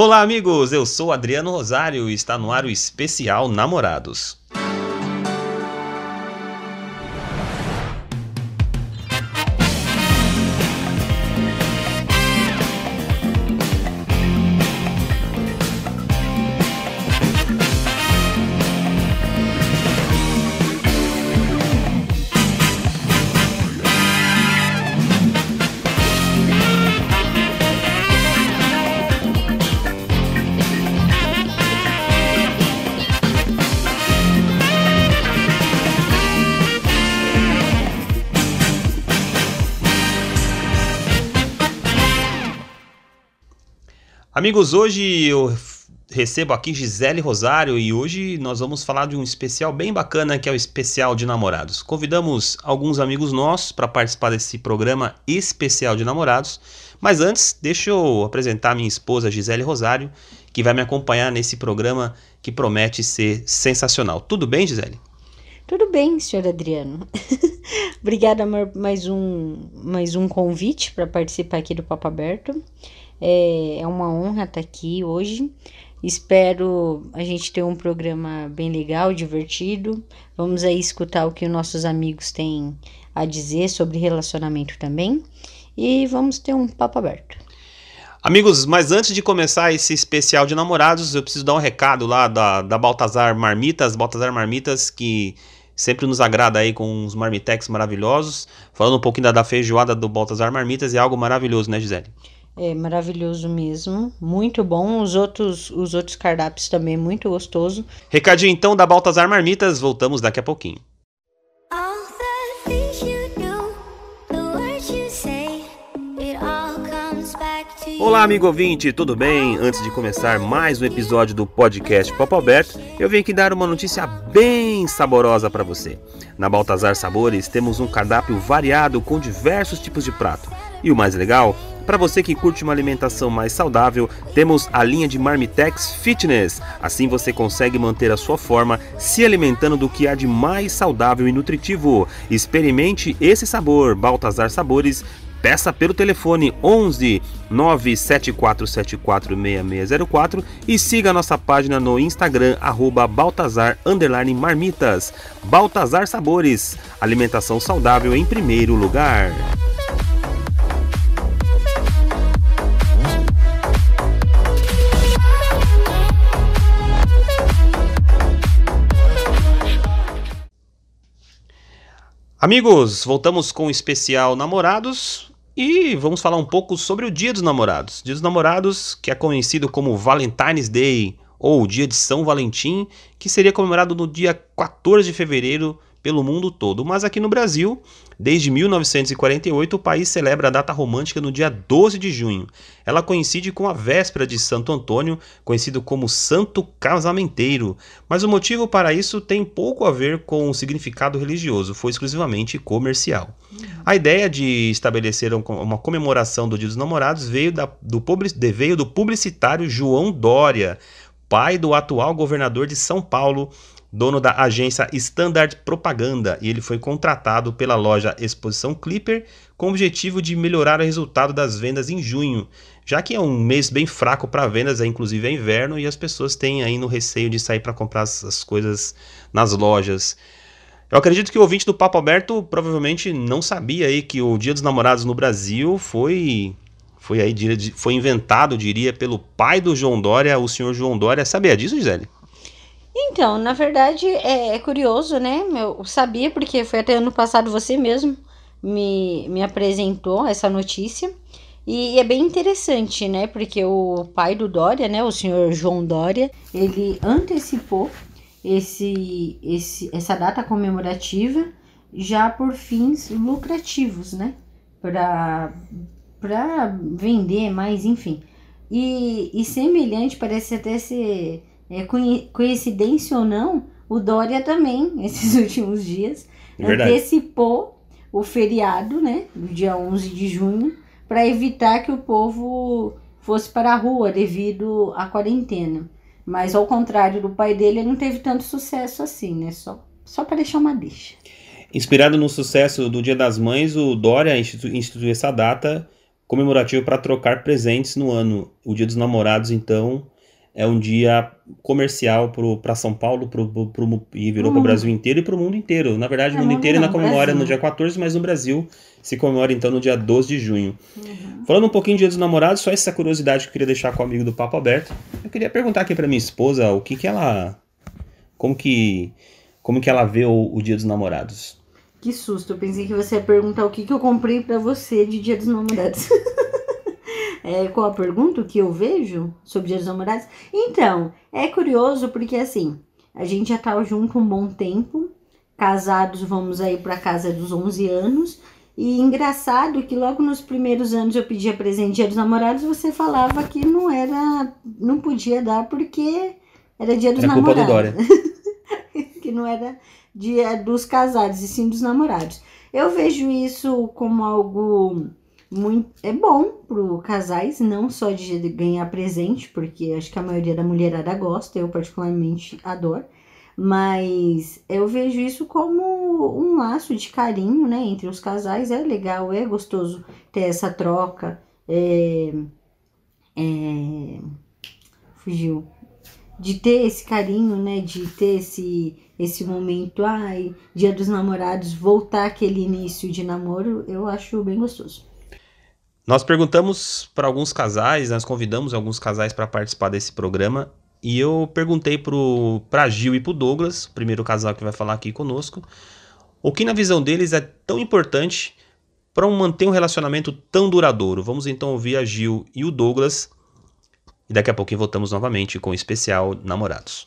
Olá, amigos! Eu sou Adriano Rosário e está no ar o especial Namorados. Amigos, hoje eu recebo aqui Gisele Rosário e hoje nós vamos falar de um especial bem bacana que é o especial de namorados. Convidamos alguns amigos nossos para participar desse programa especial de namorados, mas antes deixa eu apresentar minha esposa Gisele Rosário, que vai me acompanhar nesse programa que promete ser sensacional. Tudo bem, Gisele? Tudo bem, senhor Adriano. Obrigada por mais um, mais um convite para participar aqui do Papo Aberto. É, é uma honra estar aqui hoje. Espero a gente ter um programa bem legal, divertido. Vamos aí escutar o que os nossos amigos têm a dizer sobre relacionamento também. E vamos ter um papo aberto. Amigos, mas antes de começar esse especial de namorados, eu preciso dar um recado lá da, da Baltazar Marmitas, Baltazar Marmitas, que sempre nos agrada aí com uns marmitex maravilhosos. Falando um pouquinho da, da feijoada do Baltazar Marmitas, é algo maravilhoso, né, Gisele? É maravilhoso mesmo, muito bom. Os outros, os outros cardápios também muito gostoso. Recadinho então da Baltazar Marmitas, voltamos daqui a pouquinho. Olá, amigo ouvinte, tudo bem? Antes de começar mais um episódio do podcast Papo Aberto, eu vim aqui dar uma notícia bem saborosa para você. Na Baltazar Sabores temos um cardápio variado com diversos tipos de prato. E o mais legal para você que curte uma alimentação mais saudável, temos a linha de Marmitex Fitness. Assim você consegue manter a sua forma se alimentando do que há de mais saudável e nutritivo. Experimente esse sabor, Baltazar Sabores. Peça pelo telefone 11 974746604 e siga nossa página no Instagram arroba Baltazar Marmitas. Baltazar Sabores, alimentação saudável em primeiro lugar. Amigos, voltamos com o especial Namorados e vamos falar um pouco sobre o Dia dos Namorados. Dia dos Namorados, que é conhecido como Valentine's Day ou Dia de São Valentim, que seria comemorado no dia 14 de fevereiro pelo mundo todo. Mas aqui no Brasil, desde 1948, o país celebra a data romântica no dia 12 de junho. Ela coincide com a véspera de Santo Antônio, conhecido como Santo Casamenteiro. Mas o motivo para isso tem pouco a ver com o significado religioso, foi exclusivamente comercial. A ideia de estabelecer uma comemoração do Dia dos Namorados veio, da, do, veio do publicitário João Dória, pai do atual governador de São Paulo, dono da agência Standard Propaganda, e ele foi contratado pela loja Exposição Clipper com o objetivo de melhorar o resultado das vendas em junho, já que é um mês bem fraco para vendas, é inclusive é inverno e as pessoas têm aí no receio de sair para comprar as coisas nas lojas. Eu acredito que o ouvinte do Papo Aberto provavelmente não sabia aí que o Dia dos Namorados no Brasil foi foi aí foi inventado, diria, pelo pai do João Dória, o senhor João Dória. Sabia disso, Gisele? Então, na verdade, é, é, curioso, né? Eu sabia, porque foi até ano passado você mesmo me, me apresentou essa notícia. E, é bem interessante, né? Porque o pai do Dória, né? O senhor João Dória, ele antecipou esse, esse, essa data comemorativa já por fins lucrativos, né? Para vender mais, enfim. E, e semelhante, parece até ser é, coincidência ou não, o Dória também, esses últimos dias, Verdade. antecipou o feriado, né, do dia 11 de junho, para evitar que o povo fosse para a rua devido à quarentena. Mas ao contrário do pai dele, ele não teve tanto sucesso assim, né? Só, só para deixar uma deixa. Inspirado no sucesso do Dia das Mães, o Dória instituiu essa data comemorativo para trocar presentes no ano. O Dia dos Namorados, então, é um dia comercial para São Paulo pro, pro, pro e virou para o Brasil inteiro e para o mundo inteiro. Na verdade, o é, mundo inteiro ainda comemora Brasil. no dia 14, mas no Brasil se comemora então no dia 12 de junho. Uhum. Falando um pouquinho do Dia dos Namorados, só essa curiosidade que eu queria deixar com o amigo do Papo Aberto. Eu queria perguntar aqui para minha esposa o que que ela como que como que ela vê o, o Dia dos Namorados. Que susto, eu pensei que você ia perguntar o que que eu comprei para você de Dia dos Namorados. é, qual a pergunta que eu vejo sobre Dia dos Namorados? Então, é curioso porque assim, a gente já tá junto um bom tempo, casados, vamos aí para casa dos 11 anos, e engraçado que logo nos primeiros anos eu pedia presente dia dos namorados, você falava que não era, não podia dar porque era dia dos era namorados. Culpa do Dória. que não era dia dos casados e sim dos namorados. Eu vejo isso como algo muito é bom para casais, não só de ganhar presente, porque acho que a maioria da mulherada gosta, eu particularmente adoro, mas eu vejo isso como um laço de carinho, né, entre os casais. É legal, é gostoso ter essa troca. É, é, fugiu. De ter esse carinho, né, de ter esse, esse momento, ai, dia dos namorados, voltar aquele início de namoro, eu acho bem gostoso. Nós perguntamos para alguns casais, nós convidamos alguns casais para participar desse programa e eu perguntei para Gil e para Douglas, o primeiro casal que vai falar aqui conosco, o que na visão deles é tão importante para manter um relacionamento tão duradouro. Vamos então ouvir a Gil e o Douglas e daqui a pouquinho voltamos novamente com o especial Namorados.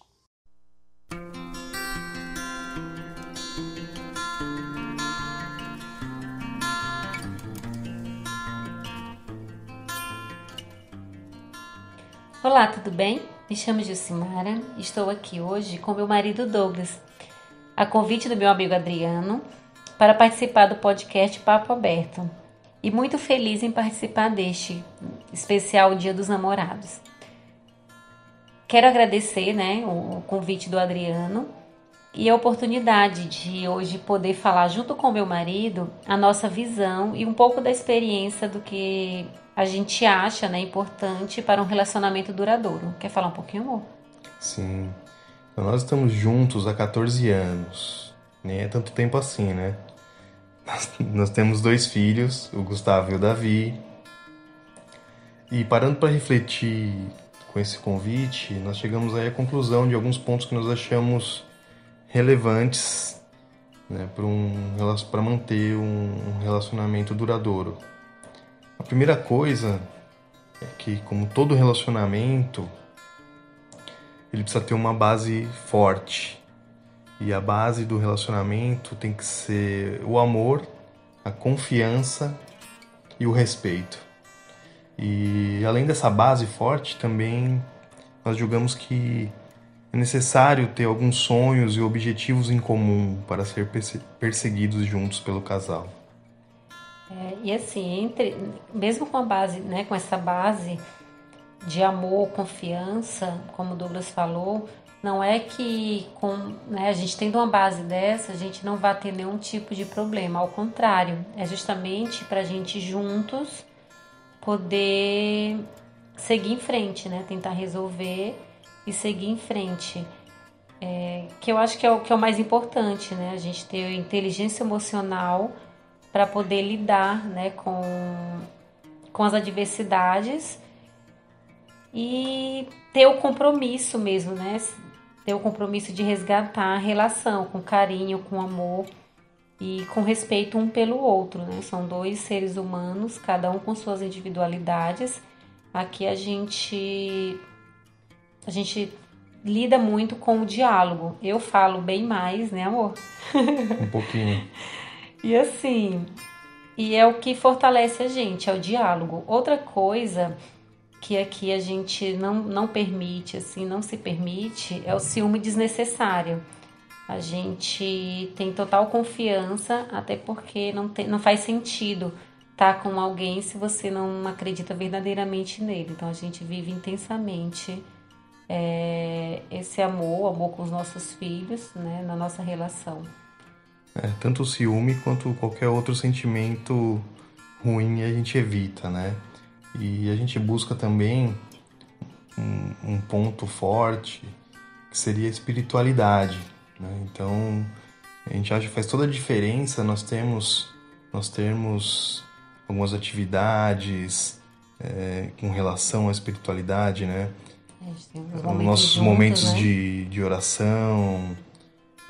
Olá, tudo bem? Me chamo Gilcimara e estou aqui hoje com meu marido Douglas, a convite do meu amigo Adriano, para participar do podcast Papo Aberto. E muito feliz em participar deste especial Dia dos Namorados. Quero agradecer né, o convite do Adriano e a oportunidade de hoje poder falar junto com meu marido a nossa visão e um pouco da experiência do que a gente acha né, importante para um relacionamento duradouro. Quer falar um pouquinho, amor? Sim. Então, nós estamos juntos há 14 anos. Nem é tanto tempo assim, né? Nós, nós temos dois filhos, o Gustavo e o Davi. E parando para refletir com esse convite, nós chegamos aí à conclusão de alguns pontos que nós achamos relevantes né, para um, manter um relacionamento duradouro. A primeira coisa é que, como todo relacionamento, ele precisa ter uma base forte. E a base do relacionamento tem que ser o amor, a confiança e o respeito. E além dessa base forte, também nós julgamos que é necessário ter alguns sonhos e objetivos em comum para ser perseguidos juntos pelo casal. É, e assim, entre, mesmo com a base, né, com essa base de amor, confiança, como o Douglas falou, não é que com, né, a gente tendo uma base dessa, a gente não vai ter nenhum tipo de problema. Ao contrário, é justamente para a gente juntos poder seguir em frente, né? Tentar resolver e seguir em frente. É, que eu acho que é o que é o mais importante, né? A gente ter inteligência emocional para poder lidar né, com, com as adversidades e ter o compromisso mesmo, né? Ter o compromisso de resgatar a relação com carinho, com amor e com respeito um pelo outro, né? São dois seres humanos, cada um com suas individualidades. Aqui a gente a gente lida muito com o diálogo. Eu falo bem mais, né, amor? Um pouquinho. E assim, e é o que fortalece a gente, é o diálogo. Outra coisa que aqui a gente não, não permite, assim, não se permite, é o ciúme desnecessário. A gente tem total confiança, até porque não, tem, não faz sentido estar tá com alguém se você não acredita verdadeiramente nele. Então a gente vive intensamente é, esse amor, amor com os nossos filhos, né, na nossa relação. É, tanto o ciúme quanto qualquer outro sentimento ruim a gente evita, né? E a gente busca também um, um ponto forte que seria a espiritualidade, né? Então a gente acha que faz toda a diferença nós temos nós termos algumas atividades é, com relação à espiritualidade, né? Momentos nossos momentos né? de, de oração,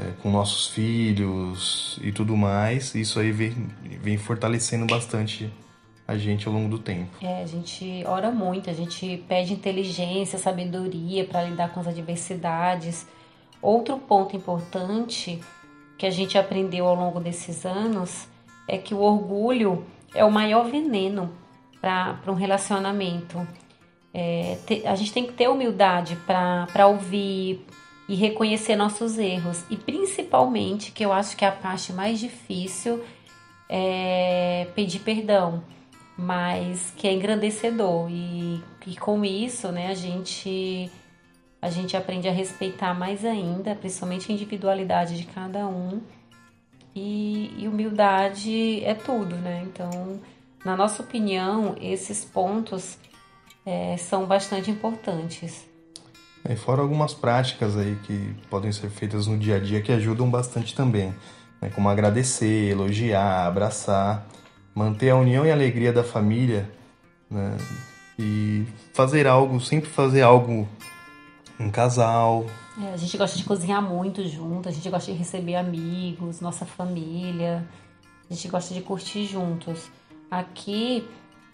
é, com nossos filhos e tudo mais, isso aí vem, vem fortalecendo bastante a gente ao longo do tempo. É, a gente ora muito, a gente pede inteligência, sabedoria para lidar com as adversidades. Outro ponto importante que a gente aprendeu ao longo desses anos é que o orgulho é o maior veneno para um relacionamento. É, te- a gente tem que ter humildade para ouvir e reconhecer nossos erros. E principalmente, que eu acho que é a parte mais difícil, é pedir perdão, mas que é engrandecedor. E, e com isso, né, a gente, a gente aprende a respeitar mais ainda, principalmente a individualidade de cada um. E, e humildade é tudo, né? Então, na nossa opinião, esses pontos é, são bastante importantes. E fora algumas práticas aí que podem ser feitas no dia a dia que ajudam bastante também, né? como agradecer, elogiar, abraçar, manter a união e a alegria da família, né? E fazer algo, sempre fazer algo em casal, É, a gente gosta de cozinhar muito junto, a gente gosta de receber amigos, nossa família, a gente gosta de curtir juntos. Aqui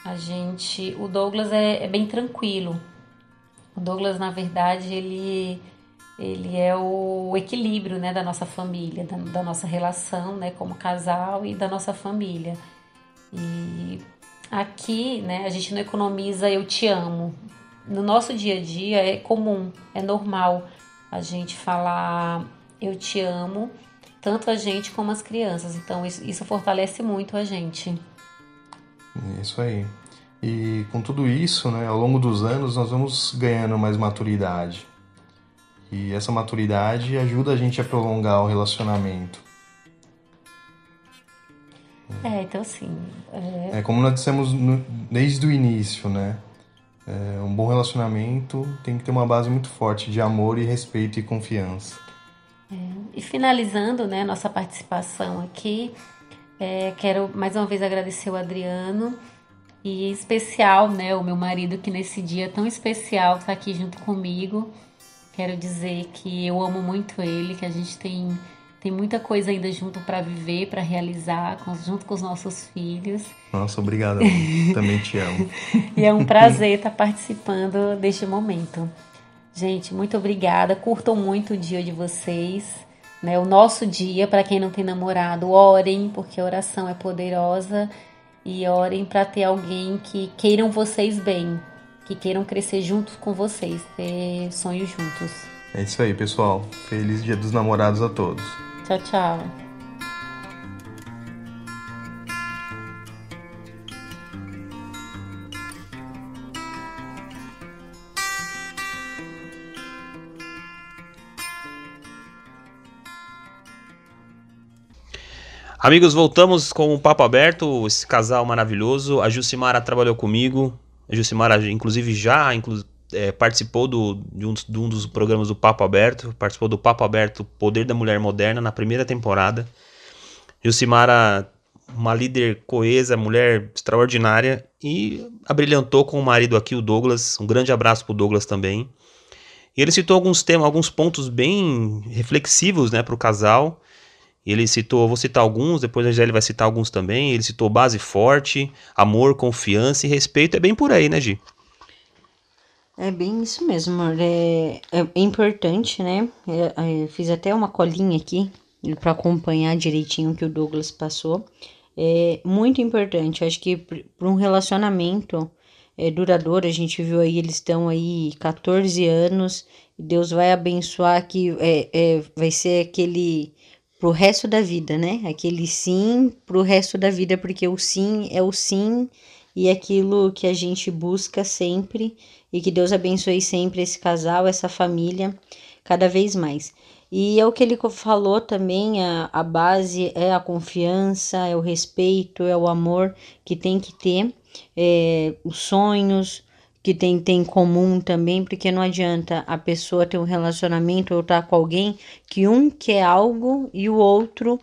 a gente, o Douglas é, é bem tranquilo. O Douglas, na verdade, ele ele é o equilíbrio, né, da nossa família, da, da nossa relação, né, como casal e da nossa família. E aqui, né, a gente não economiza eu te amo. No nosso dia a dia é comum, é normal a gente falar eu te amo, tanto a gente como as crianças. Então isso, isso fortalece muito a gente. Isso aí. E com tudo isso, né, ao longo dos anos, nós vamos ganhando mais maturidade. E essa maturidade ajuda a gente a prolongar o relacionamento. É, então assim, é, É como nós dissemos no- desde o início, né? É, um bom relacionamento tem que ter uma base muito forte de amor e respeito e confiança. E finalizando né, nossa participação aqui, é, quero mais uma vez agradecer o Adriano e especial né, o meu marido que nesse dia tão especial está aqui junto comigo. Quero dizer que eu amo muito ele, que a gente tem, tem muita coisa ainda junto para viver, para realizar, com- junto com os nossos filhos. Nossa, obrigado. amor. Também te amo. E é um prazer estar participando deste momento. Gente, muito obrigada. Curtam muito o dia de vocês. Né? O nosso dia, para quem não tem namorado, orem, porque a oração é poderosa. E orem para ter alguém que queiram vocês bem, que queiram crescer juntos com vocês, ter sonhos juntos. É isso aí, pessoal. Feliz Dia dos Namorados a todos. Tchau, tchau. Amigos, voltamos com o papo aberto, esse casal maravilhoso. A Jucimara trabalhou comigo. A Jucimara, inclusive, já inclu é, participou do, de, um, de um dos programas do Papo Aberto. Participou do Papo Aberto Poder da Mulher Moderna na primeira temporada. Jucimara, uma líder coesa, mulher extraordinária e abrilhantou com o marido aqui, o Douglas. Um grande abraço pro Douglas também. E ele citou alguns temas, alguns pontos bem reflexivos, né, para o casal. Ele citou, vou citar alguns, depois a Angélica vai citar alguns também. Ele citou base forte, amor, confiança e respeito. É bem por aí, né, Gi? É bem isso mesmo. É, é importante, né? É, é, fiz até uma colinha aqui para acompanhar direitinho o que o Douglas passou. É muito importante. Acho que para um relacionamento é, duradouro, a gente viu aí, eles estão aí 14 anos. Deus vai abençoar que é, é, vai ser aquele pro resto da vida, né? Aquele sim pro resto da vida, porque o sim é o sim e é aquilo que a gente busca sempre e que Deus abençoe sempre esse casal, essa família, cada vez mais. E é o que ele falou também, a, a base é a confiança, é o respeito, é o amor que tem que ter, é, os sonhos que tem, tem em comum também, porque não adianta a pessoa ter um relacionamento ou estar tá com alguém que um quer algo e o outro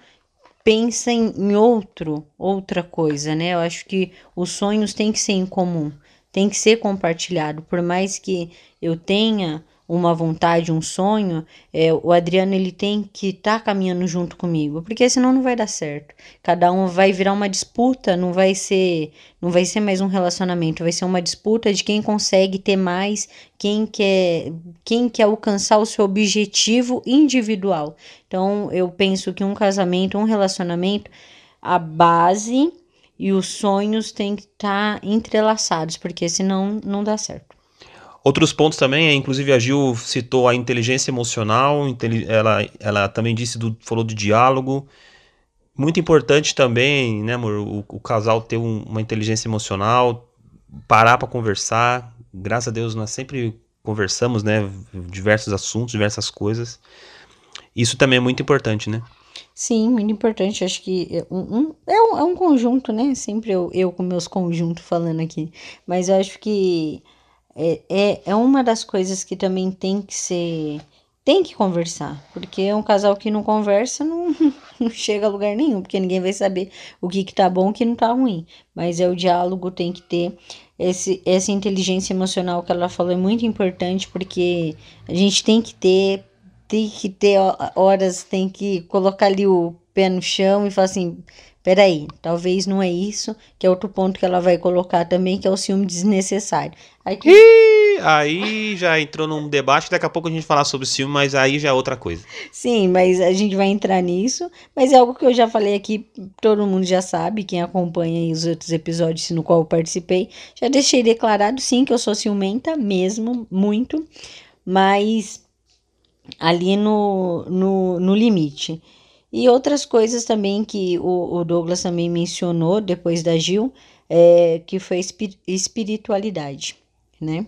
pensa em, em outro, outra coisa, né? Eu acho que os sonhos têm que ser em comum, tem que ser compartilhado, por mais que eu tenha uma vontade, um sonho, é, o Adriano ele tem que estar tá caminhando junto comigo, porque senão não vai dar certo. Cada um vai virar uma disputa, não vai ser, não vai ser mais um relacionamento, vai ser uma disputa de quem consegue ter mais, quem quer, quem quer alcançar o seu objetivo individual. Então, eu penso que um casamento, um relacionamento, a base e os sonhos têm que estar tá entrelaçados, porque senão não dá certo. Outros pontos também, é, inclusive a Gil citou a inteligência emocional, ela, ela também disse do, falou do diálogo. Muito importante também, né, amor, o, o casal ter um, uma inteligência emocional, parar para conversar. Graças a Deus nós sempre conversamos, né, diversos assuntos, diversas coisas. Isso também é muito importante, né? Sim, muito importante. Acho que é um, um, é, um, é um conjunto, né? Sempre eu, eu com meus conjuntos falando aqui. Mas eu acho que é, é, é uma das coisas que também tem que ser. Tem que conversar, porque é um casal que não conversa não, não chega a lugar nenhum, porque ninguém vai saber o que, que tá bom e o que não tá ruim. Mas é o diálogo, tem que ter esse, essa inteligência emocional que ela falou é muito importante, porque a gente tem que ter, tem que ter horas, tem que colocar ali o pé no chão e falar assim, peraí, talvez não é isso, que é outro ponto que ela vai colocar também, que é o ciúme desnecessário. Aí, que... Ih, aí já entrou num debate, daqui a pouco a gente falar sobre ciúme, mas aí já é outra coisa. Sim, mas a gente vai entrar nisso, mas é algo que eu já falei aqui, todo mundo já sabe, quem acompanha os outros episódios no qual eu participei, já deixei declarado sim que eu sou ciumenta mesmo, muito, mas ali no, no, no limite. E outras coisas também que o, o Douglas também mencionou depois da Gil, é, que foi espiritualidade, né?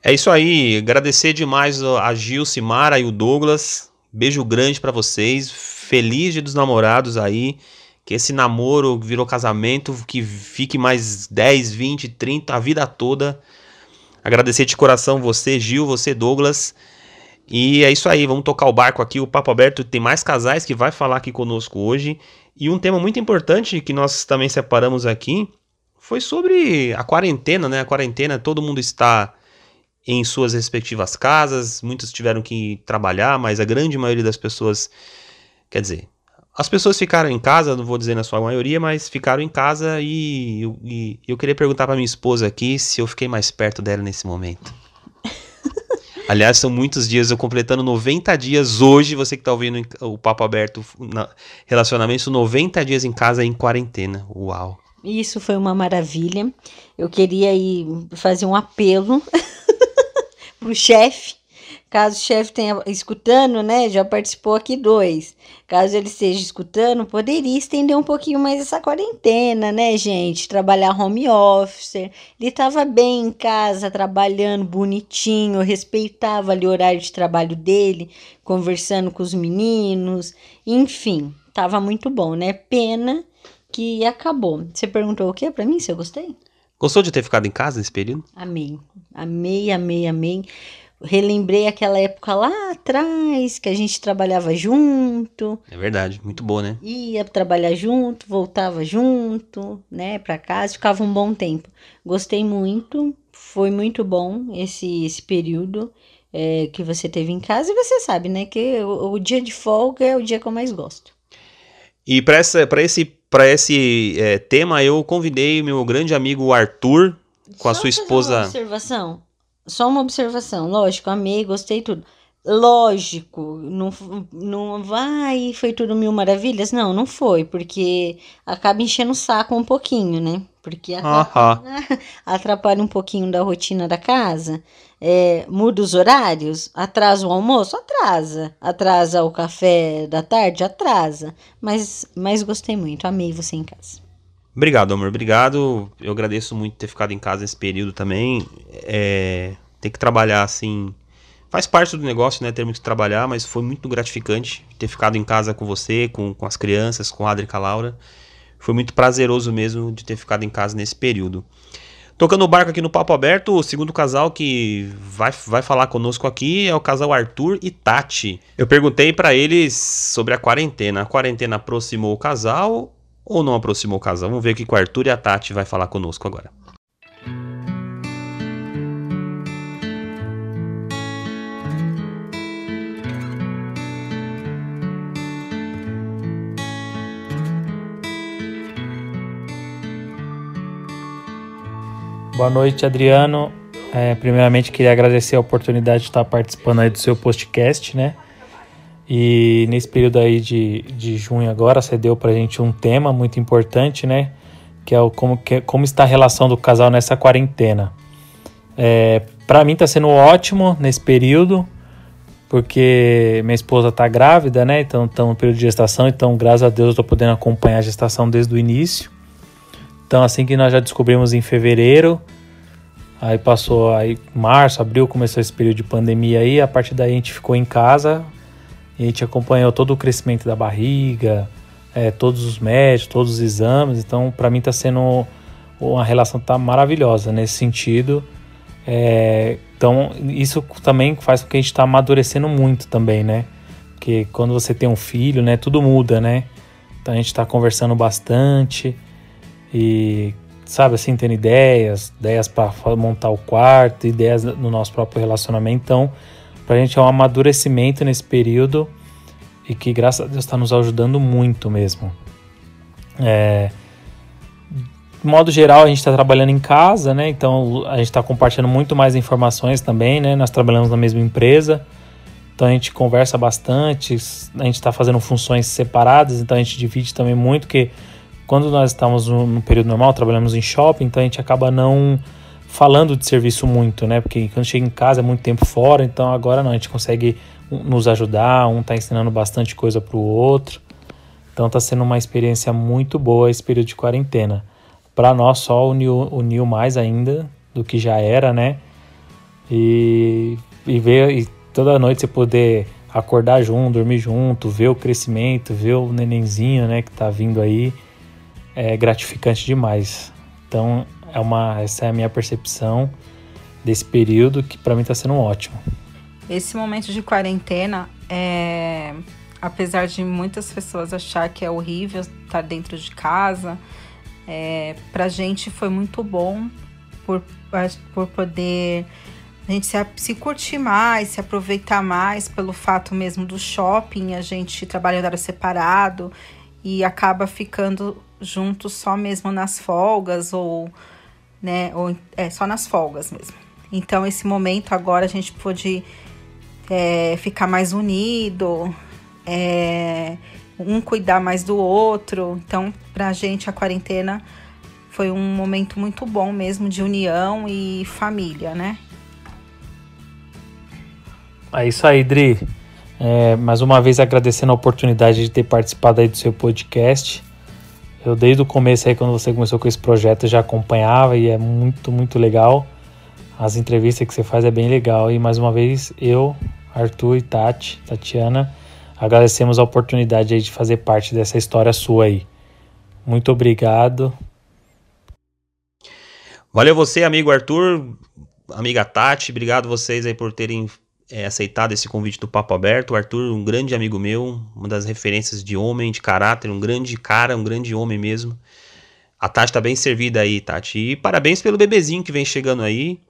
É isso aí, agradecer demais a Gil, Simara e o Douglas. Beijo grande para vocês. Feliz dia dos namorados aí. Que esse namoro virou casamento, que fique mais 10, 20, 30, a vida toda. Agradecer de coração você, Gil, você, Douglas. E é isso aí, vamos tocar o barco aqui, o Papo Aberto tem mais casais que vai falar aqui conosco hoje. E um tema muito importante que nós também separamos aqui foi sobre a quarentena, né? A quarentena, todo mundo está em suas respectivas casas, muitos tiveram que trabalhar, mas a grande maioria das pessoas, quer dizer, as pessoas ficaram em casa, não vou dizer na sua maioria, mas ficaram em casa e, e eu queria perguntar para minha esposa aqui se eu fiquei mais perto dela nesse momento. Aliás, são muitos dias, eu completando 90 dias hoje, você que está ouvindo o Papo Aberto, na, relacionamento, 90 dias em casa em quarentena. Uau! Isso foi uma maravilha. Eu queria ir fazer um apelo pro chefe Caso o chefe tenha escutando, né, já participou aqui dois. Caso ele esteja escutando, poderia estender um pouquinho mais essa quarentena, né, gente? Trabalhar home office. Ele estava bem em casa, trabalhando bonitinho, respeitava ali o horário de trabalho dele, conversando com os meninos, enfim, tava muito bom, né? Pena que acabou. Você perguntou o que para mim se eu gostei? Gostou de ter ficado em casa nesse período? Amei. Amei, amei, amei relembrei aquela época lá atrás que a gente trabalhava junto. É verdade, muito boa, né? Ia trabalhar junto, voltava junto, né, para casa, ficava um bom tempo. Gostei muito, foi muito bom esse, esse período é, que você teve em casa e você sabe, né, que o, o, dia de folga é o dia que eu mais gosto. E para esse, pra esse é, tema eu convidei meu grande amigo Arthur com Só a sua esposa. Uma observação só uma observação, lógico, amei, gostei tudo. Lógico, não, não vai, foi tudo mil maravilhas? Não, não foi, porque acaba enchendo o saco um pouquinho, né? Porque atrapalha, atrapalha um pouquinho da rotina da casa. É, muda os horários, atrasa o almoço, atrasa. Atrasa o café da tarde, atrasa. Mas, mas gostei muito, amei você em casa. Obrigado, amor. Obrigado. Eu agradeço muito ter ficado em casa nesse período também. É, ter que trabalhar assim, faz parte do negócio, né? Termos que trabalhar, mas foi muito gratificante ter ficado em casa com você, com, com as crianças, com a Adri e com a Laura. Foi muito prazeroso mesmo de ter ficado em casa nesse período. Tocando o barco aqui no Papo Aberto, o segundo casal que vai, vai falar conosco aqui é o casal Arthur e Tati. Eu perguntei para eles sobre a quarentena. A quarentena aproximou o casal ou não aproximou o casal? Vamos ver o que o Arthur e a Tati vai falar conosco agora. Boa noite, Adriano. É, primeiramente, queria agradecer a oportunidade de estar participando aí do seu podcast, né? E nesse período aí de, de junho agora, você deu pra gente um tema muito importante, né? Que é o como, que, como está a relação do casal nessa quarentena. É, para mim tá sendo ótimo nesse período, porque minha esposa tá grávida, né? Então estamos no período de gestação, então graças a Deus eu tô podendo acompanhar a gestação desde o início. Então, assim que nós já descobrimos em fevereiro, aí passou aí março, abril, começou esse período de pandemia aí, a partir daí a gente ficou em casa e a gente acompanhou todo o crescimento da barriga, é, todos os médicos, todos os exames. Então, para mim está sendo uma relação tá maravilhosa nesse sentido. É, então, isso também faz com que a gente está amadurecendo muito também, né? Porque quando você tem um filho, né, tudo muda, né? Então a gente está conversando bastante e sabe assim tendo ideias, ideias para montar o quarto, ideias no nosso próprio relacionamento. Então, para a gente é um amadurecimento nesse período e que graças a Deus está nos ajudando muito mesmo. É, de modo geral, a gente está trabalhando em casa, né? Então a gente está compartilhando muito mais informações também, né? Nós trabalhamos na mesma empresa, então a gente conversa bastante, a gente está fazendo funções separadas, então a gente divide também muito, que quando nós estamos no, no, período normal, trabalhamos em shopping, então a gente acaba não falando de serviço muito, né? Porque quando chega em casa é muito tempo fora, então agora não, a gente consegue nos ajudar, um está ensinando bastante coisa para o outro. Então está sendo uma experiência muito boa esse período de quarentena. Para nós só uniu, uniu mais ainda do que já era, né? E, e ver e toda noite você poder acordar junto, dormir junto, ver o crescimento, ver o nenenzinho, né, que tá vindo aí é gratificante demais. Então, é uma, essa é a minha percepção desse período que para mim está sendo ótimo. Esse momento de quarentena, é, apesar de muitas pessoas achar que é horrível estar dentro de casa, é, para a gente foi muito bom por, por poder a gente se, se curtir mais, se aproveitar mais pelo fato mesmo do shopping, a gente trabalha em horário separado e acaba ficando juntos só mesmo nas folgas ou, né, ou é só nas folgas mesmo. Então esse momento agora a gente pôde é, ficar mais unido, é, um cuidar mais do outro. Então pra gente a quarentena foi um momento muito bom mesmo de união e família, né? É isso aí, Dri. É, mais uma vez agradecendo a oportunidade de ter participado aí do seu podcast. Eu desde o começo aí, quando você começou com esse projeto, já acompanhava e é muito, muito legal. As entrevistas que você faz é bem legal. E mais uma vez, eu, Arthur e Tati, Tatiana, agradecemos a oportunidade aí de fazer parte dessa história sua aí. Muito obrigado. Valeu você, amigo Arthur, amiga Tati, obrigado vocês aí por terem é, aceitado esse convite do Papo Aberto. O Arthur, um grande amigo meu, uma das referências de homem, de caráter, um grande cara, um grande homem mesmo. A Tati tá bem servida aí, Tati. E parabéns pelo bebezinho que vem chegando aí.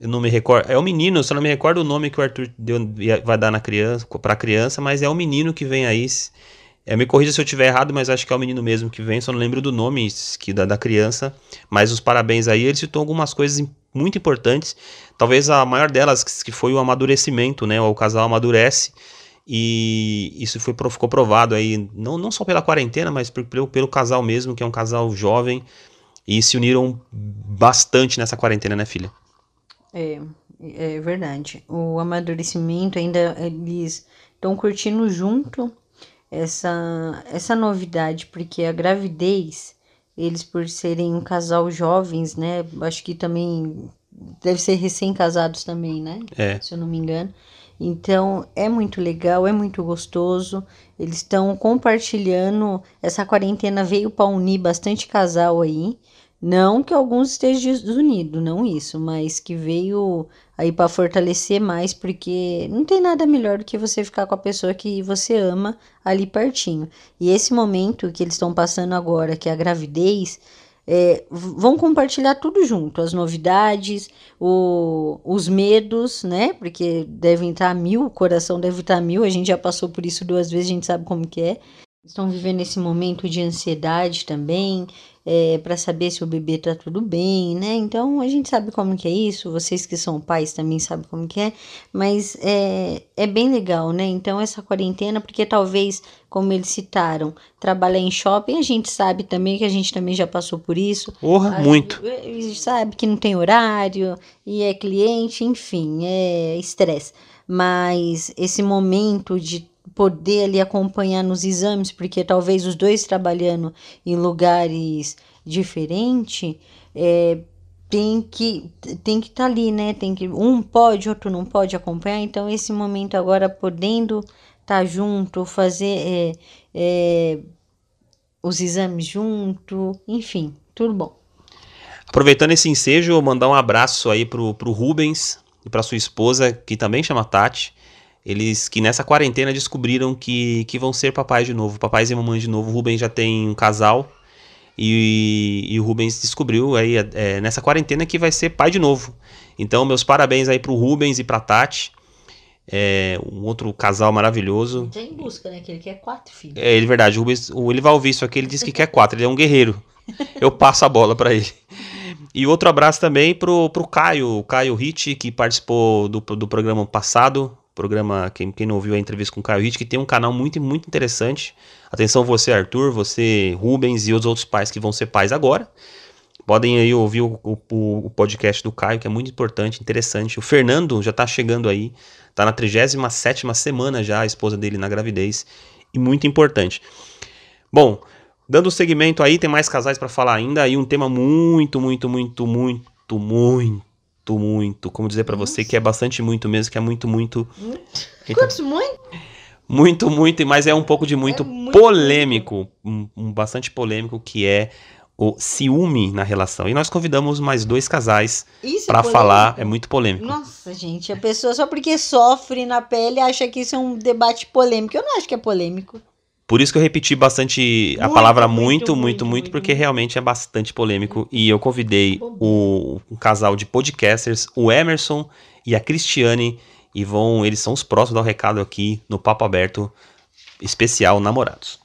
Eu não me recordo. É o menino, eu só não me recordo o nome que o Arthur deu, vai dar na criança, pra criança, mas é o menino que vem aí. É, me corrija se eu estiver errado, mas acho que é o menino mesmo que vem, só não lembro do nome que da, da criança. Mas os parabéns aí, ele citou algumas coisas muito importantes. Talvez a maior delas, que foi o amadurecimento, né? O casal amadurece. E isso foi, ficou provado aí, não, não só pela quarentena, mas pelo, pelo casal mesmo, que é um casal jovem. E se uniram bastante nessa quarentena, né, filha? É, é verdade. O amadurecimento ainda eles estão curtindo junto essa essa novidade, porque a gravidez, eles por serem um casal jovens, né, acho que também deve ser recém-casados também, né? É. Se eu não me engano. Então é muito legal, é muito gostoso. Eles estão compartilhando. Essa quarentena veio para unir bastante casal aí. Não que alguns estejam desunidos, não isso, mas que veio aí para fortalecer mais, porque não tem nada melhor do que você ficar com a pessoa que você ama ali pertinho. E esse momento que eles estão passando agora, que é a gravidez, é, vão compartilhar tudo junto, as novidades, o, os medos, né? Porque devem estar mil, o coração deve estar mil, a gente já passou por isso duas vezes, a gente sabe como que é. Estão vivendo esse momento de ansiedade também, é, para saber se o bebê tá tudo bem, né? Então a gente sabe como que é isso, vocês que são pais também sabem como que é, mas é, é bem legal, né? Então essa quarentena, porque talvez, como eles citaram, trabalhar em shopping, a gente sabe também que a gente também já passou por isso. Porra, A muito. gente sabe que não tem horário e é cliente, enfim, é estresse. Mas esse momento de poder ali acompanhar nos exames, porque talvez os dois trabalhando em lugares diferentes, é, tem que tem que estar ali, né? Tem que um pode, outro não pode acompanhar. Então esse momento agora podendo estar junto, fazer é, é, os exames junto, enfim, tudo bom. Aproveitando esse ensejo, mandar um abraço aí pro, pro Rubens e pra sua esposa, que também chama Tati. Eles que nessa quarentena descobriram que, que vão ser papais de novo, papais e mamães de novo. O Rubens já tem um casal e, e o Rubens descobriu aí é, nessa quarentena que vai ser pai de novo. Então, meus parabéns aí pro Rubens e pra Tati. É, um outro casal maravilhoso. Já em busca, né? Que ele quer quatro filhos. É ele, verdade. O Rubens, o- ele vai ouvir isso aqui, ele disse que quer quatro. Ele é um guerreiro. Eu passo a bola pra ele. E outro abraço também pro, pro Caio, o Caio Hit, que participou do, do programa passado. Programa, quem, quem não ouviu a entrevista com o Caio Hit, que tem um canal muito, muito interessante. Atenção, você, Arthur, você, Rubens e os outros pais que vão ser pais agora. Podem aí ouvir o, o, o podcast do Caio, que é muito importante, interessante. O Fernando já tá chegando aí, tá na 37 semana já, a esposa dele na gravidez, e muito importante. Bom, dando segmento aí, tem mais casais pra falar ainda, e um tema muito, muito, muito, muito, muito, muito, como dizer pra você, que é bastante muito mesmo, que é muito, muito, Eita. Quantos muito? muito, muito, mas é um pouco de muito, É muito, polêmico, um, um bastante polêmico, que é o ciúme na relação. E nós convidamos mais dois casais Isso é falar, é muito polêmico. Nossa, gente, a pessoa só porque sofre na pele acha que isso é um debate polêmico. Eu não acho que é polêmico. Por isso que eu repeti bastante a Muito, palavra muito, muito, muito, muito, muito, porque realmente é bastante polêmico. E eu convidei o, um casal de podcasters, o Emerson e a Cristiane, e vão, eles são os próximos a dar o recado aqui no Papo Aberto especial Namorados.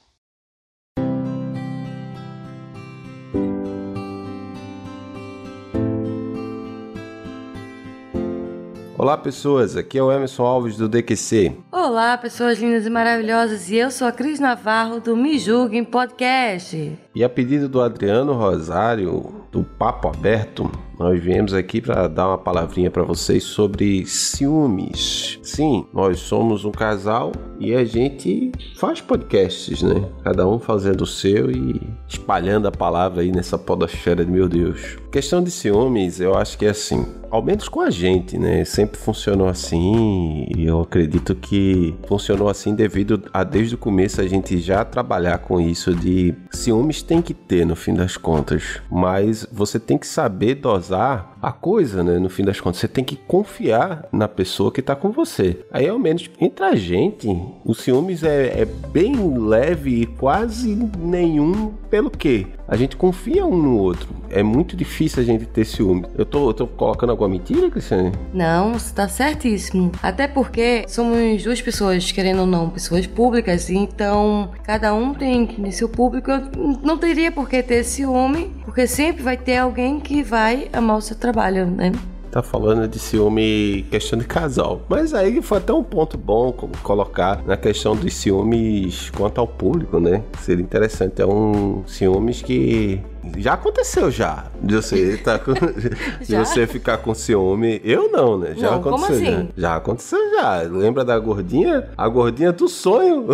Olá pessoas, aqui é o Emerson Alves do DQC. Olá, pessoas lindas e maravilhosas, e eu sou a Cris Navarro do Me Julguem Podcast. E a pedido do Adriano Rosário, do Papo Aberto, nós viemos aqui para dar uma palavrinha para vocês sobre ciúmes. Sim, nós somos um casal e a gente faz podcasts, né? Cada um fazendo o seu e espalhando a palavra aí nessa podosfera de meu Deus. Questão de ciúmes, eu acho que é assim, ao menos com a gente, né? Sempre funcionou assim e eu acredito que funcionou assim devido a desde o começo a gente já trabalhar com isso de ciúmes tem que ter no fim das contas, mas você tem que saber dosar a coisa, né? No fim das contas, você tem que confiar na pessoa que tá com você. Aí, ao menos entre a gente, o ciúmes é, é bem leve e quase nenhum pelo quê? A gente confia um no outro. É muito difícil a gente ter ciúme. Eu tô, tô colocando alguma mentira, Cristiane? Não, você tá certíssimo. Até porque somos duas pessoas, querendo ou não, pessoas públicas, então cada um tem seu público. Eu não teria por que ter ciúme, porque sempre vai ter alguém que vai amar o seu trabalho, né? Tá falando de ciúme questão de casal. Mas aí foi até um ponto bom colocar na questão dos ciúmes quanto ao público, né? Seria interessante. É um ciúmes que Já aconteceu já. De você, tá com... de você ficar com ciúme. Eu não, né? Já Não, como aconteceu. assim? Já. já aconteceu já. Lembra da gordinha? A gordinha do sonho.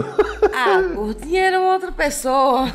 Ah, gordinha era uma outra pessoa.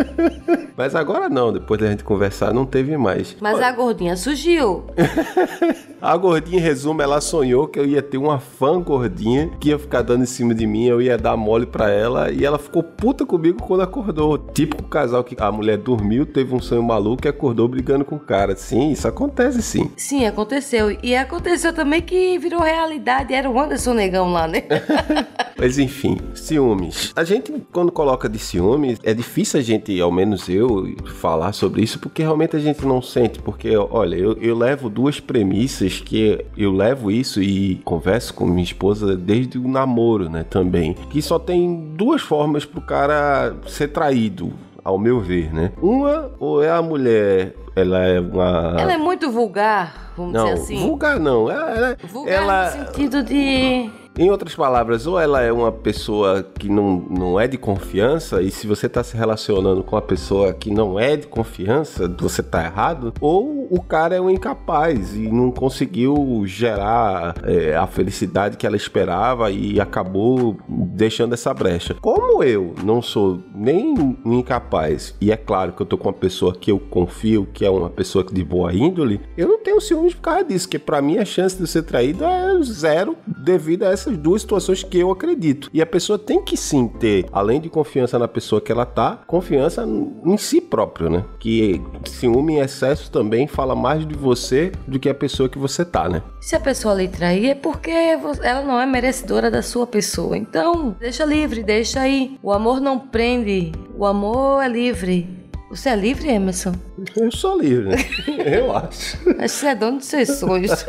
Mas agora não, depois da gente conversar, não teve mais. Mas a gordinha surgiu. A gordinha, em resumo, ela sonhou que eu ia ter uma fã gordinha que ia ficar dando em cima de mim, eu ia dar mole pra ela e ela ficou puta comigo quando acordou. Típico casal que a mulher dormiu, teve um sonho maluco e acordou brigando com o cara. Sim, isso acontece sim. Sim, aconteceu. E aconteceu também que virou realidade. Era o Anderson Negão lá, né? Mas enfim, ciúmes. A gente, quando coloca de ciúmes, é difícil a gente, ao menos eu, falar sobre isso, porque realmente a gente não sente. Porque, olha, eu, eu levo duas premissas que eu levo isso e converso com minha esposa desde o namoro, né, também. Que só tem duas formas pro cara ser traído. Ao meu ver, né? Uma, ou é a mulher, ela é uma. Ela é muito vulgar, vamos não, dizer assim. vulgar não. Ela, ela, Vulgar ela- no sentido de. Em outras palavras, ou ela é uma pessoa que não, não é de confiança, e se você está se relacionando com uma pessoa que não é de confiança, você tá errado, ou o cara é um incapaz e não conseguiu gerar é, a felicidade que ela esperava e acabou deixando essa brecha. Como eu não sou nem um incapaz, e é claro que eu tô com uma pessoa que eu confio, que é uma pessoa de boa índole, eu não tenho ciúmes por causa disso, porque pra mim a chance de ser traído é zero devido a essas duas situações que eu acredito. E a pessoa tem que sim ter, além de confiança na pessoa que ela tá, confiança em si próprio, né? Que ciúme em excesso também fala mais de você do que a pessoa que você tá, né? Se a pessoa lhe trair é porque ela não é merecedora da sua pessoa. Então, deixa livre, deixa aí. O amor não prende, o amor é livre. Você é livre, Emerson? Eu sou livre, né? eu acho. Que você é dono dos seus sonhos.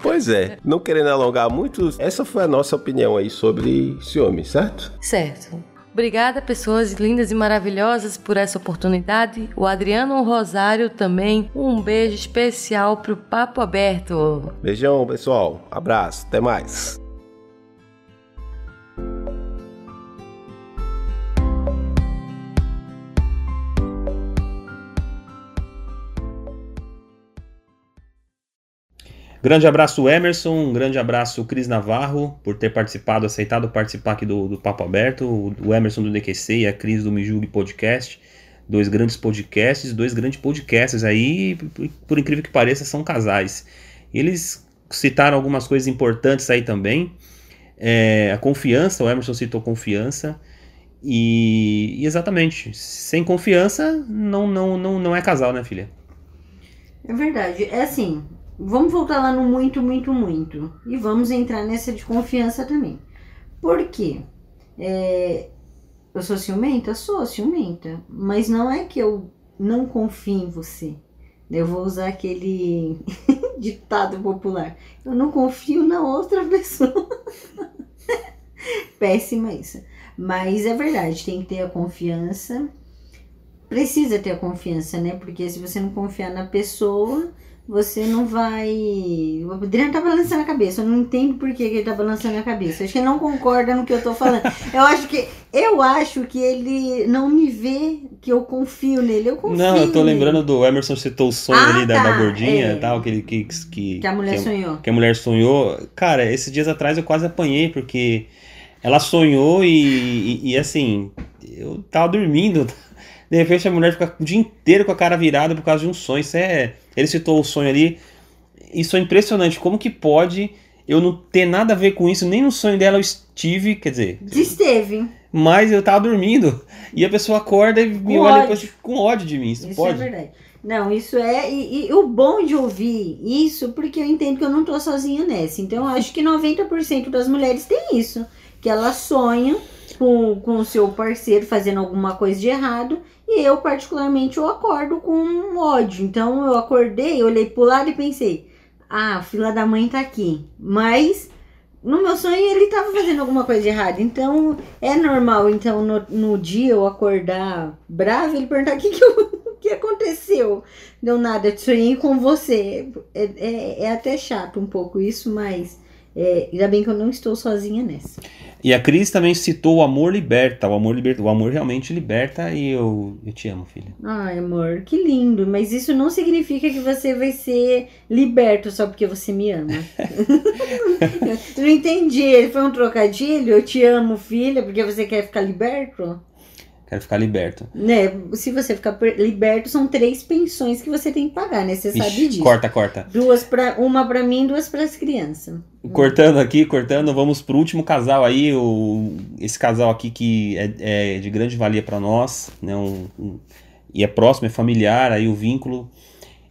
Pois é, não querendo alongar muito, essa foi a nossa opinião aí sobre ciúme, certo? certo. Obrigada, pessoas lindas e maravilhosas, por essa oportunidade. O Adriano Rosário também. Um beijo especial pro Papo Aberto. Beijão, pessoal. Abraço, até mais. Grande abraço, Emerson. Um grande abraço, Cris Navarro, por ter participado, aceitado participar aqui do, do Papo Aberto. O, Emerson do DQC e a Cris do Mijugi Podcast. Dois grandes podcasts, dois grandes podcasts aí, por, por incrível que pareça, são casais. Eles citaram algumas coisas importantes aí também. É, a confiança, o Emerson citou confiança. E, e exatamente, sem confiança não, não, não, não é casal, né, filha? É verdade. É assim, vamos voltar lá no muito, muito, muito. E vamos entrar nessa de confiança também. Por quê? É, eu sou ciumenta? Sou ciumenta. Mas não é que eu não confio em você. Eu vou usar aquele ditado popular. Eu não confio na outra pessoa. Péssima isso. Mas é verdade, tem que ter a confiança. Precisa ter a confiança, né? Porque se você não confiar na pessoa, você não vai. O Adriano tá balançando a cabeça. Eu não entendo por que, ele tá balançando a cabeça. Acho que ele não concorda no que eu tô falando. Eu acho que. Eu acho que ele não me vê que eu confio nele. Eu confio. Não, eu tô nele. lembrando do Emerson citou o sonho Ah, ali da, da tá, gordinha é. e tal, que, que, que, Que a mulher que, sonhou. que a mulher sonhou. Cara, esses dias atrás eu quase apanhei, porque ela sonhou e, e, e, assim, eu tava dormindo. De repente a mulher fica o dia inteiro com a cara virada por causa de um sonho. Isso é. Ele citou o sonho ali. Isso é impressionante. Como que pode eu não ter nada a ver com isso? Nem no sonho dela eu estive, quer dizer, Esteve. mas eu tava dormindo. E a pessoa acorda e me Com olha ódio. depois com ódio de mim. Isso, Isso pode? é verdade. Não, isso é. E, e o bom de ouvir isso, porque eu entendo que eu não tô sozinha nessa. Então, eu acho que 90% das mulheres tem isso. Que elas sonham com, com o seu parceiro fazendo alguma coisa de errado. E eu, particularmente, eu acordo com ódio. Então, eu acordei, olhei pro lado e pensei: ah, a fila da mãe tá aqui. Mas. No meu sonho ele tava fazendo alguma coisa de errado. Então é normal, então, no, no dia eu acordar bravo ele perguntar o que, que, eu- que aconteceu. Deu nada, eu sonhei com você. É, é, é até chato um pouco isso, mas É, ainda bem que eu não estou sozinha nessa. E a Cris também citou o amor liberta. O amor liberta. O amor realmente liberta e eu, eu te amo, filha. Ai, amor, que lindo. Mas isso não significa que você vai ser liberto só porque você me ama. eu não entendi. Foi um trocadilho? Eu te amo, filha, porque você quer ficar liberto? Quero ficar liberto. Né? Se você ficar liberto, são três pensões que você tem que pagar, né? Você sabe Ixi, disso. corta, corta. Duas pra, uma pra mim, duas pras crianças. Cortando aqui, cortando, vamos pro último casal aí, o, esse casal aqui que é, é de grande valia para nós, né? Um, um- e é próximo, é familiar, aí o vínculo.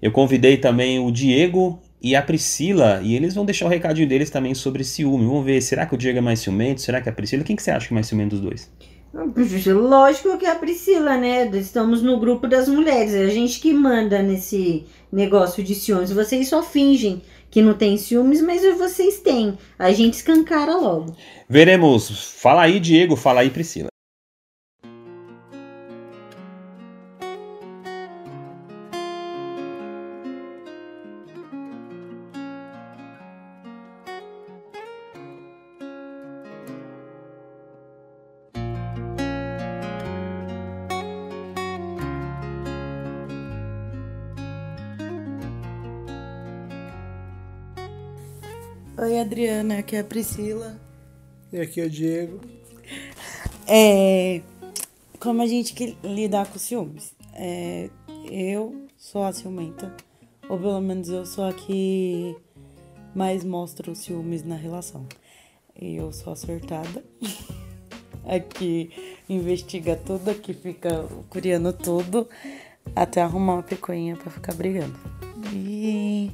Eu convidei também o Diego e a Priscila, e eles vão deixar o recadinho deles também sobre ciúme. Vamos ver, será que o Diego é mais ciumento? Será que é a Priscila? Quem que você acha que é mais ciumento dos dois? Lógico que é a Priscila, né? Estamos no grupo das mulheres. É a gente que manda nesse negócio de ciúmes. Vocês só fingem que não tem ciúmes, mas vocês têm. A gente escancara logo. Veremos. Fala aí, Diego, fala aí, Priscila. Aqui é a Priscila. E aqui é o Diego. É, como a gente que lidar com ciúmes? É, eu sou a ciumenta, ou pelo menos eu sou a que mais mostra os ciúmes na relação. E eu sou a surtada, a que investiga tudo, a que fica curiando tudo, até arrumar uma picuinha pra ficar brigando. E...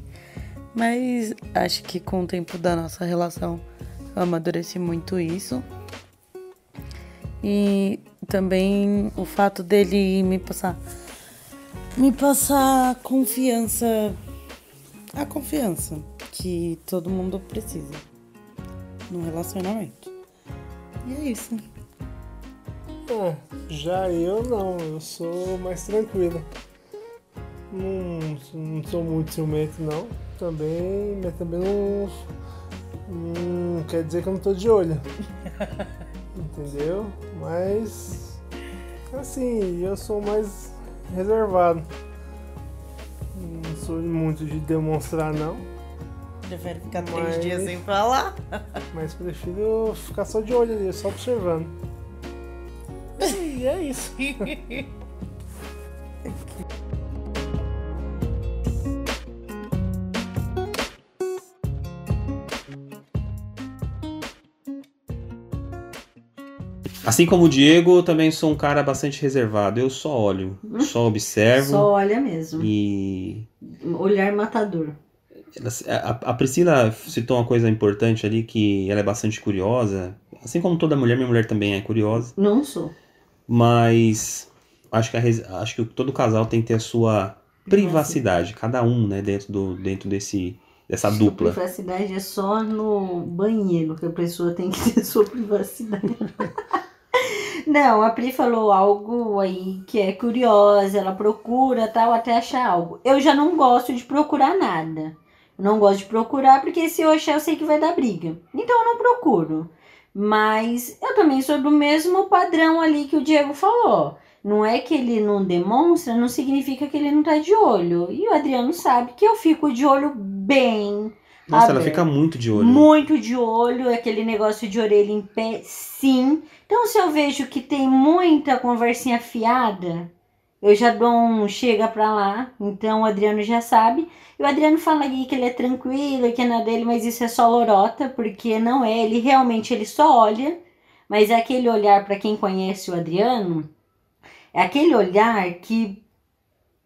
Mas acho que com o tempo da nossa relação eu amadureci muito isso. E também o fato dele me passar me passar confiança, a confiança que todo mundo precisa no relacionamento. E é isso. Ah, já eu não, eu sou mais tranquilo. Não, não sou muito ciumento não. Também, mas também não, não quer dizer que eu não tô de olho. Entendeu? Mas assim, eu sou mais reservado. Não sou muito de demonstrar não, Prefere ficar três Mas- dias sem falar? mas prefiro ficar só de olho ali, só observando. E é isso. Assim como o Diego, eu também sou um cara bastante reservado. Eu só olho, só observo. Só olha mesmo. E Olhar matador. a, a Priscila citou uma coisa importante ali, que ela é bastante curiosa. Assim como toda mulher, minha mulher também é curiosa. Não sou. Mas acho que, a acho que todo casal tem que ter a sua privacidade. Cada um, né, dentro, do, dentro desse, dessa dupla. Privacidade é só no banheiro que a pessoa tem que ter sua privacidade. Não, a Pri falou algo aí que é curiosa, ela procura tal até achar algo. Eu já não gosto de procurar nada. Não gosto de procurar porque se eu achar eu sei que vai dar briga. Então eu não procuro. Mas eu também sou do mesmo padrão ali que o Diego falou. Não é que ele não demonstra, não significa que ele não tá de olho. E o Adriano sabe que eu fico de olho bem Nossa, ela fica muito de olho. Muito de olho, aquele negócio de orelha em pé, sim. Então, se eu vejo que tem muita conversinha fiada, eu já dou um chega pra lá. Então, o Adriano já sabe. E o Adriano fala aqui que ele é tranquilo, que é na dele, mas isso é só lorota, porque não é. Ele realmente ele só olha, mas é aquele olhar, pra quem conhece o Adriano, é aquele olhar que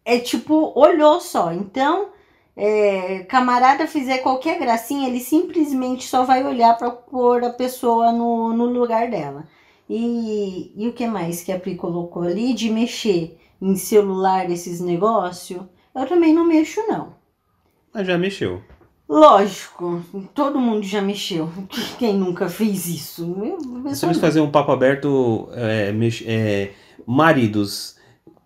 é tipo, olhou só. Então, é, camarada fizer qualquer gracinha, ele simplesmente só vai olhar para pôr a pessoa no, no lugar dela. E, e o que mais que a Pri colocou ali de mexer em celular, esses negócios? Eu também não mexo, não. Mas já mexeu. Lógico, todo mundo já mexeu. Quem nunca fez isso? Eu, vamos fazer um papo aberto, é, mex- é, maridos.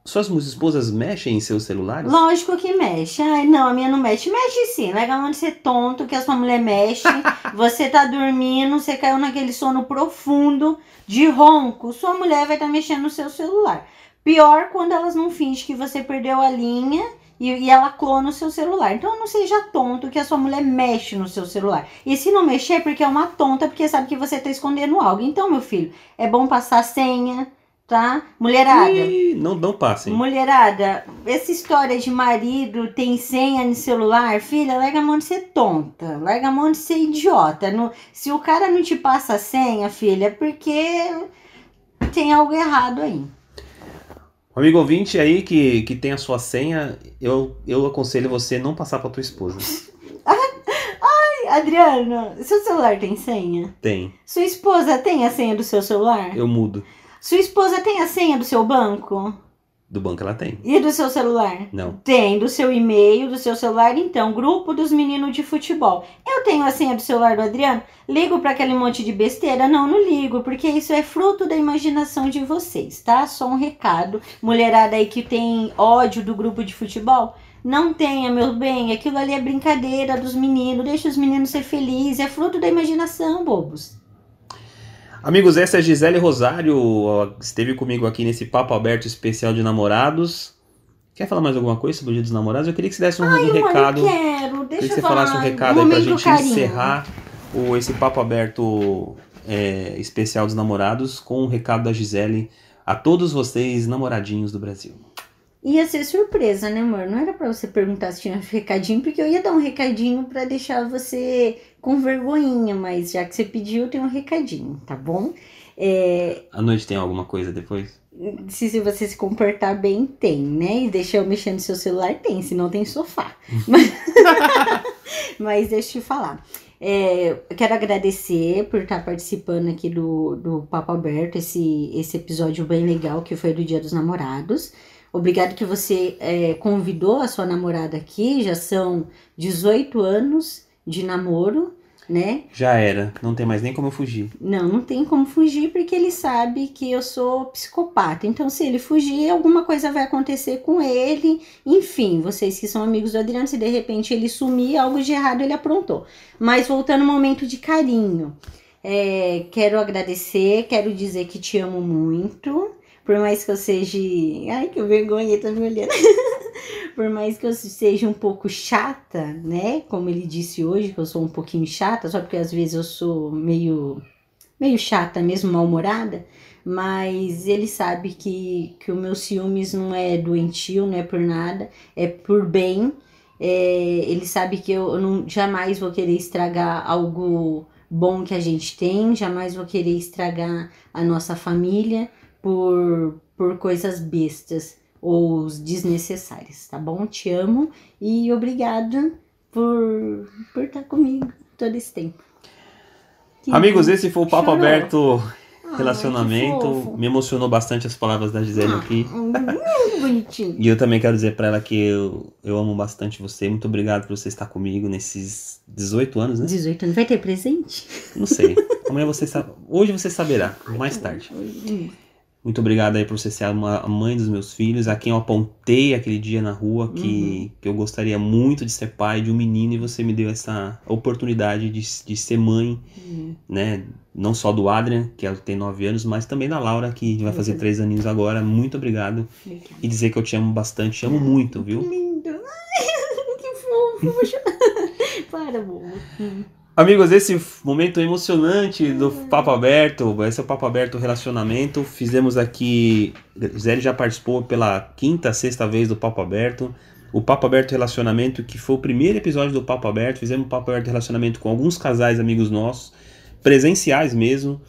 Suas esposas mexem em seus celulares? Lógico que mexe. Ai, não, a minha não mexe. Mexe sim. Larga a mão de ser tonto, que a sua mulher mexe. você tá dormindo, você caiu naquele sono profundo de ronco. Sua mulher vai estar tá mexendo no seu celular. Pior quando elas não fingem que você perdeu a linha e, e, ela clona o seu celular. Então não seja tonto que a sua mulher mexe no seu celular. E se não mexer, é porque é uma tonta, porque sabe que você está escondendo algo. Então, meu filho, é bom passar senha, tá? Mulherada. Ih, não, não passem. Mulherada, essa história de marido tem senha no celular, filha, larga a mão de ser tonta, larga a mão de ser idiota. No, se o cara não te passa a senha, filha, é porque tem algo errado aí. Amigo ouvinte aí que, que tem a sua senha, eu, eu aconselho você não passar pra tua esposa. Ai, Adriano, seu celular tem senha? Tem. Sua esposa tem a senha do seu celular? Eu mudo. Sua esposa tem a senha do seu banco? Do banco ela tem. E do seu celular? Não. Tem, do seu e-mail, do seu celular, então, grupo dos meninos de futebol. Eu tenho a senha do celular do Adriano? Ligo para aquele monte de besteira? Não, não ligo, porque isso é fruto da imaginação de vocês, tá? Só um recado. Mulherada aí que tem ódio do grupo de futebol, não tenha, meu bem, aquilo ali é brincadeira dos meninos, deixa os meninos ser felizes, é fruto da imaginação, bobos. Amigos, essa é a Gisele Rosário, esteve comigo aqui nesse papo aberto especial de namorados. Quer falar mais alguma coisa sobre o Dia dos Namorados? Eu queria que você desse um, Ai, recado. Eu quero, deixa queria que você falasse um recado um aí pra gente carinho. encerrar o, esse papo aberto é, especial dos namorados com um recado da Gisele a todos vocês, namoradinhos do Brasil. Ia ser surpresa, né, amor? Não era pra você perguntar se tinha um recadinho, porque eu ia dar um recadinho pra deixar você com vergonhinha, mas já que você pediu, tem um recadinho, tá bom? É, À noite tem alguma coisa depois? se, se você se comportar bem, tem, né? E deixar eu mexer no seu celular, tem, senão tem sofá. mas, mas deixa eu te falar. É, eu quero agradecer por estar participando aqui do, do Papo Aberto, esse, esse episódio bem legal que foi do Dia dos Namorados. Obrigado que você é, convidou a sua namorada aqui, já são 18 anos de namoro, né? Já era, não tem mais nem como eu fugir. Não, não tem como fugir porque ele sabe que eu sou psicopata. Então, se ele fugir, alguma coisa vai acontecer com ele. Enfim, vocês que são amigos do Adriano, se de repente ele sumir, algo de errado ele aprontou. Mas voltando ao momento de carinho, é, quero agradecer, quero dizer que te amo muito. Por mais que eu seja. Ai, que vergonha, tá me olhando. Por mais que eu seja um pouco chata, né? Como ele disse hoje, que eu sou um pouquinho chata, só porque às vezes eu sou meio. meio chata mesmo, mal-humorada. Mas ele sabe que, que o meu ciúmes não é doentio, não é por nada, é por bem. É, ele sabe que eu não, jamais vou querer estragar algo bom que a gente tem, jamais vou querer estragar a nossa família por, por coisas bestas ou desnecessárias, tá bom? Te amo e obrigada por, por estar comigo todo esse tempo. Que Amigos, esse foi o Papo Chorou. Aberto Ah, Relacionamento. fofo. Me emocionou bastante as palavras da Gisele aqui. Hum, bonitinho. E eu também quero dizer pra ela que eu, eu amo bastante você. Muito obrigado por você estar comigo nesses 18 anos, né? 18 anos, vai ter presente? Não sei. Amanhã você sabe. Hoje você saberá, mais tarde. Hum. Muito obrigado aí por você ser a mãe dos meus filhos, a quem eu apontei aquele dia na rua que, que eu gostaria muito de ser pai de um menino e você me deu essa oportunidade de, de ser mãe, Hum. né? Não só do Adrian, que ela tem 9 anos, mas também da Laura, que vai fazer 3 aninhos agora. Muito obrigado. E dizer que eu te amo bastante, te amo muito, viu? Lindo. Ai, que fofo. Para, bobo. Amigos, esse momento emocionante do Papo Aberto, esse é o Papo Aberto Relacionamento. Fizemos aqui, Gisele já participou pela quinta, sexta vez do Papo Aberto. O Papo Aberto Relacionamento, que foi o primeiro episódio do Papo Aberto. Fizemos o Papo Aberto Relacionamento com alguns casais amigos nossos, presenciais mesmo.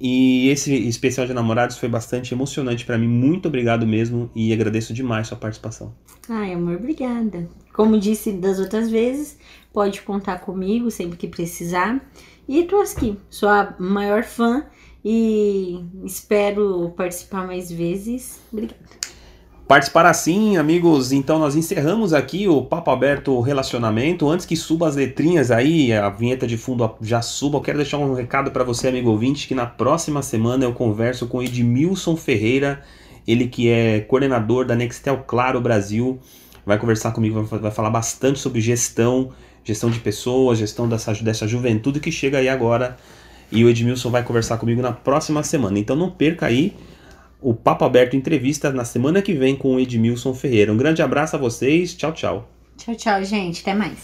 E esse especial de namorados foi bastante emocionante pra mim. Muito obrigado mesmo e agradeço demais sua participação. Ai, amor, obrigada. Como disse das outras vezes, pode contar comigo sempre que precisar. E tô aqui, sou a maior fã e espero participar mais vezes. Obrigada. Participar assim, amigos, então nós encerramos aqui o Papo Aberto Relacionamento. Antes que suba as letrinhas aí, a vinheta de fundo já suba, eu quero deixar um recado para você, amigo ouvinte, que na próxima semana eu converso com Edmilson Ferreira, Ele que é coordenador da Nextel Claro Brasil, vai conversar comigo, vai, falar bastante sobre gestão, gestão de pessoas, gestão dessa, dessa juventude que chega aí agora. E o Edmilson vai conversar comigo na próxima semana. Então não perca aí o Papo Aberto Entrevista na semana que vem com o Edmilson Ferreira. Um grande abraço a vocês. Tchau, tchau. Tchau, tchau, gente. Até mais.